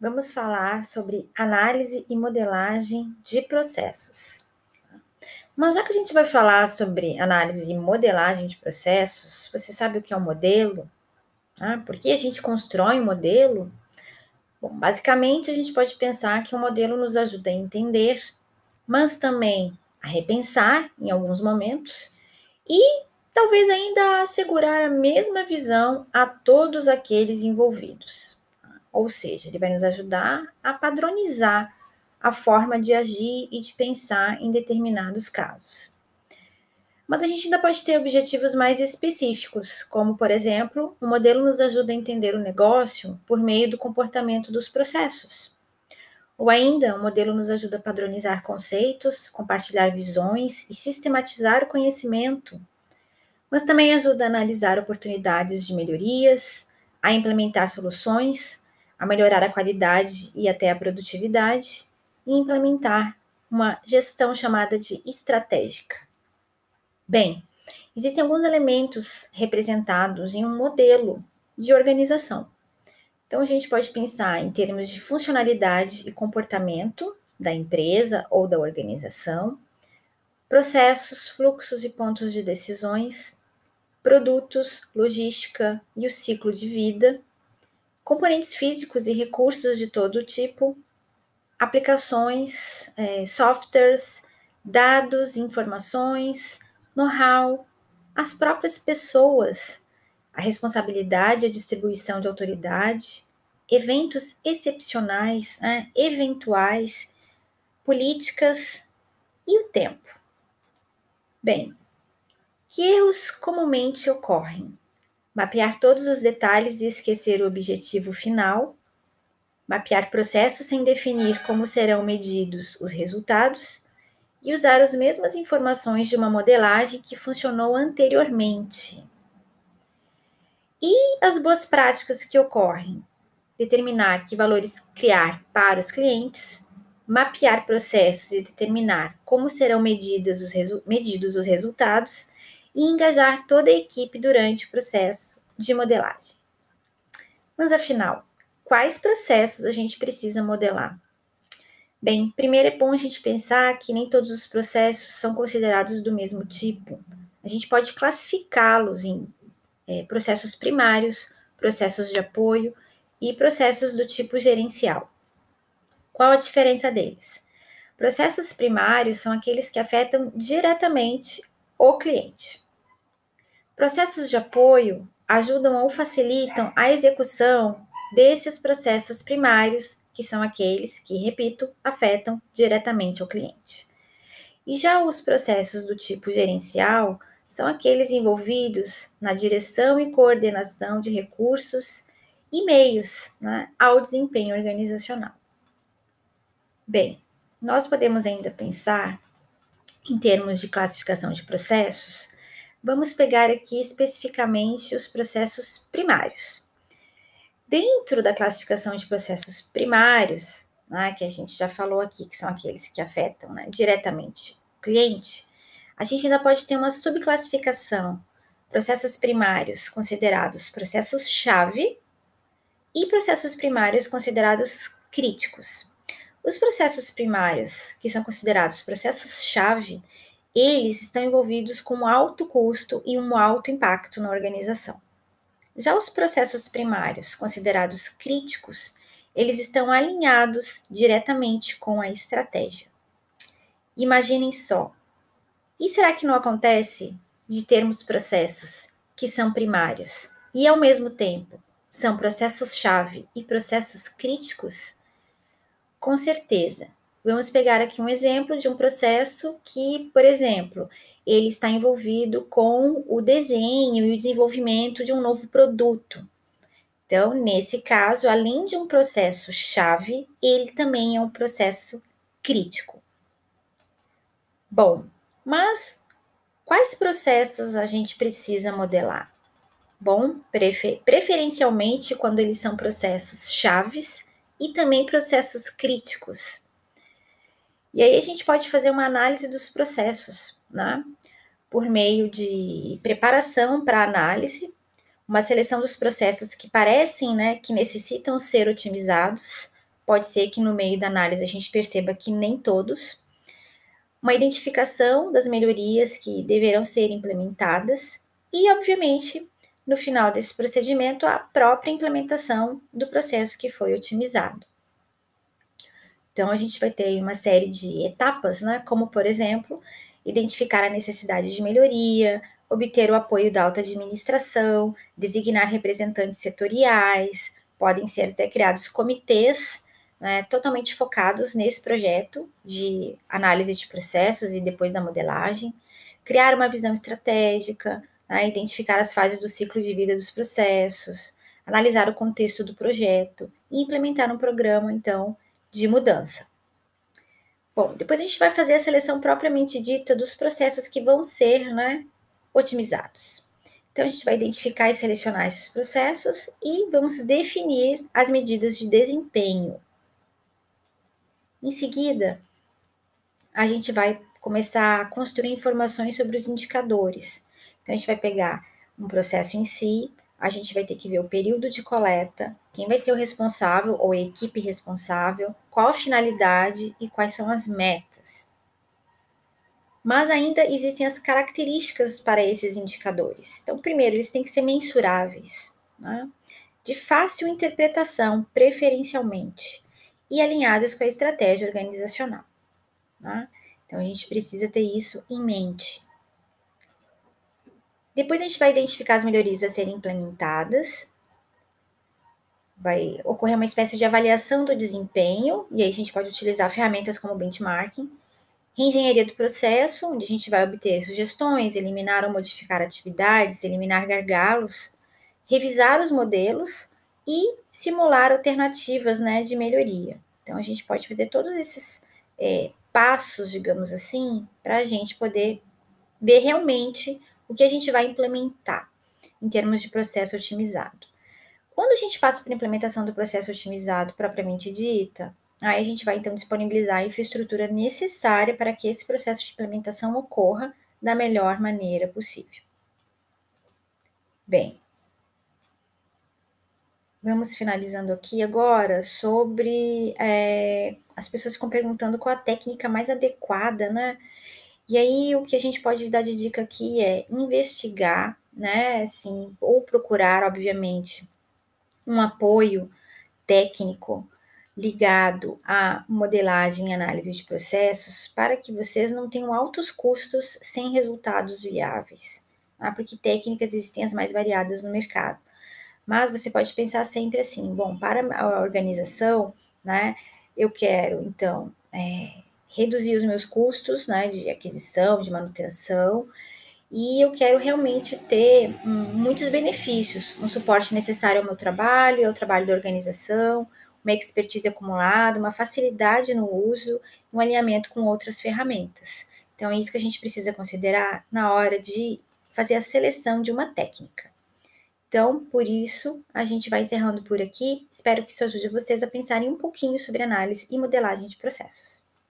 vamos falar sobre análise e modelagem de processos. Mas já que a gente vai falar sobre análise e modelagem de processos, você sabe o que é um modelo? Ah, por que a gente constrói um modelo? Bom, basicamente a gente pode pensar que o um modelo nos ajuda a entender, mas também a repensar em alguns momentos e talvez ainda assegurar a mesma visão a todos aqueles envolvidos. Ou seja, ele vai nos ajudar a padronizar a forma de agir e de pensar em determinados casos. Mas a gente ainda pode ter objetivos mais específicos, como, por exemplo, o modelo nos ajuda a entender o negócio por meio do comportamento dos processos. Ou ainda, o modelo nos ajuda a padronizar conceitos, compartilhar visões e sistematizar o conhecimento. Mas também ajuda a analisar oportunidades de melhorias, a implementar soluções, a melhorar a qualidade e até a produtividade, e implementar uma gestão chamada de estratégica. Bem, existem alguns elementos representados em um modelo de organização. Então, a gente pode pensar em termos de funcionalidade e comportamento da empresa ou da organização, processos, fluxos e pontos de decisões, produtos, logística e o ciclo de vida, componentes físicos e recursos de todo tipo, aplicações, é, softwares, dados, informações, know-how, as próprias pessoas, a responsabilidade a distribuição de autoridade, eventos excepcionais, né, eventuais, políticas e o tempo. Bem, que erros comumente ocorrem? Mapear todos os detalhes e esquecer o objetivo final mapear processos sem definir como serão medidos os resultados e usar as mesmas informações de uma modelagem que funcionou anteriormente. E as boas práticas que ocorrem? Determinar que valores criar para os clientes, mapear processos e determinar como serão medidos os, medidos os resultados e engajar toda a equipe durante o processo de modelagem. Mas afinal, quais processos a gente precisa modelar? Bem, primeiro é bom a gente pensar que nem todos os processos são considerados do mesmo tipo. A gente pode classificá-los em é, processos primários, processos de apoio e processos do tipo gerencial. Qual a diferença deles? Processos primários são aqueles que afetam diretamente o cliente. Processos de apoio ajudam ou facilitam a execução desses processos primários, que são aqueles que, repito, afetam diretamente o cliente. E já os processos do tipo gerencial são aqueles envolvidos na direção e coordenação de recursos e meios né, ao desempenho organizacional. Bem, nós podemos ainda pensar em termos de classificação de processos, vamos pegar aqui especificamente os processos primários. Dentro da classificação de processos primários, né, que a gente já falou aqui, que são aqueles que afetam né, diretamente o cliente, a gente ainda pode ter uma subclassificação, processos primários considerados processos-chave e processos primários considerados críticos. Os processos primários, que são considerados processos-chave, eles estão envolvidos com um alto custo e um alto impacto na organização. Já os processos primários, considerados críticos, eles estão alinhados diretamente com a estratégia. Imaginem só. E será que não acontece de termos processos que são primários e, ao mesmo tempo, são processos-chave e processos críticos? Com certeza. Vamos pegar aqui um exemplo de um processo que, por exemplo, ele está envolvido com o desenho e o desenvolvimento de um novo produto. Então, nesse caso, além de um processo chave, ele também é um processo crítico. Bom, mas quais processos a gente precisa modelar? Bom, prefer preferencialmente quando eles são processos chaves e também processos críticos. E aí a gente pode fazer uma análise dos processos, né? Por meio de preparação para análise, uma seleção dos processos que parecem, né, que necessitam ser otimizados, pode ser que no meio da análise a gente perceba que nem todos. Uma identificação das melhorias que deverão ser implementadas e, obviamente, no final desse procedimento, a própria implementação do processo que foi otimizado. Então, a gente vai ter uma série de etapas, né? Como, por exemplo, identificar a necessidade de melhoria, obter o apoio da alta administração, designar representantes setoriais, podem ser até criados comitês né, totalmente focados nesse projeto de análise de processos e depois da modelagem, criar uma visão estratégica, né, identificar as fases do ciclo de vida dos processos, analisar o contexto do projeto e implementar um programa, então, de mudança. Bom, depois a gente vai fazer a seleção propriamente dita dos processos que vão ser né, otimizados. Então, a gente vai identificar e selecionar esses processos e vamos definir as medidas de desempenho. Em seguida, a gente vai começar a construir informações sobre os indicadores. Então, a gente vai pegar um processo em si, a gente vai ter que ver o período de coleta, quem vai ser o responsável ou a equipe responsável, qual a finalidade e quais são as metas. Mas ainda existem as características para esses indicadores. Então, primeiro, eles têm que ser mensuráveis, né? de fácil interpretação, preferencialmente, e alinhados com a estratégia organizacional. Né? Então, a gente precisa ter isso em mente. Depois a gente vai identificar as melhorias a serem implementadas. Vai ocorrer uma espécie de avaliação do desempenho, e aí a gente pode utilizar ferramentas como benchmarking. Reengenharia do processo, onde a gente vai obter sugestões, eliminar ou modificar atividades, eliminar gargalos, revisar os modelos e simular alternativas né, de melhoria. Então, a gente pode fazer todos esses é, passos, digamos assim, para a gente poder ver realmente o que a gente vai implementar em termos de processo otimizado. Quando a gente passa para a implementação do processo otimizado propriamente dita, aí a gente vai então disponibilizar a infraestrutura necessária para que esse processo de implementação ocorra da melhor maneira possível. Bem, vamos finalizando aqui agora sobre é, as pessoas ficam perguntando qual a técnica mais adequada, né? E aí o que a gente pode dar de dica aqui é investigar, né, assim, ou procurar, obviamente, um apoio técnico ligado à modelagem e análise de processos para que vocês não tenham altos custos sem resultados viáveis, tá? porque técnicas existem as mais variadas no mercado. Mas você pode pensar sempre assim: bom, para a organização, né, eu quero então é, reduzir os meus custos né, de aquisição, de manutenção, e eu quero realmente ter muitos benefícios, um suporte necessário ao meu trabalho, ao trabalho da organização, uma expertise acumulada, uma facilidade no uso, um alinhamento com outras ferramentas. Então, é isso que a gente precisa considerar na hora de fazer a seleção de uma técnica. Então, por isso, a gente vai encerrando por aqui. Espero que isso ajude vocês a pensarem um pouquinho sobre análise e modelagem de processos.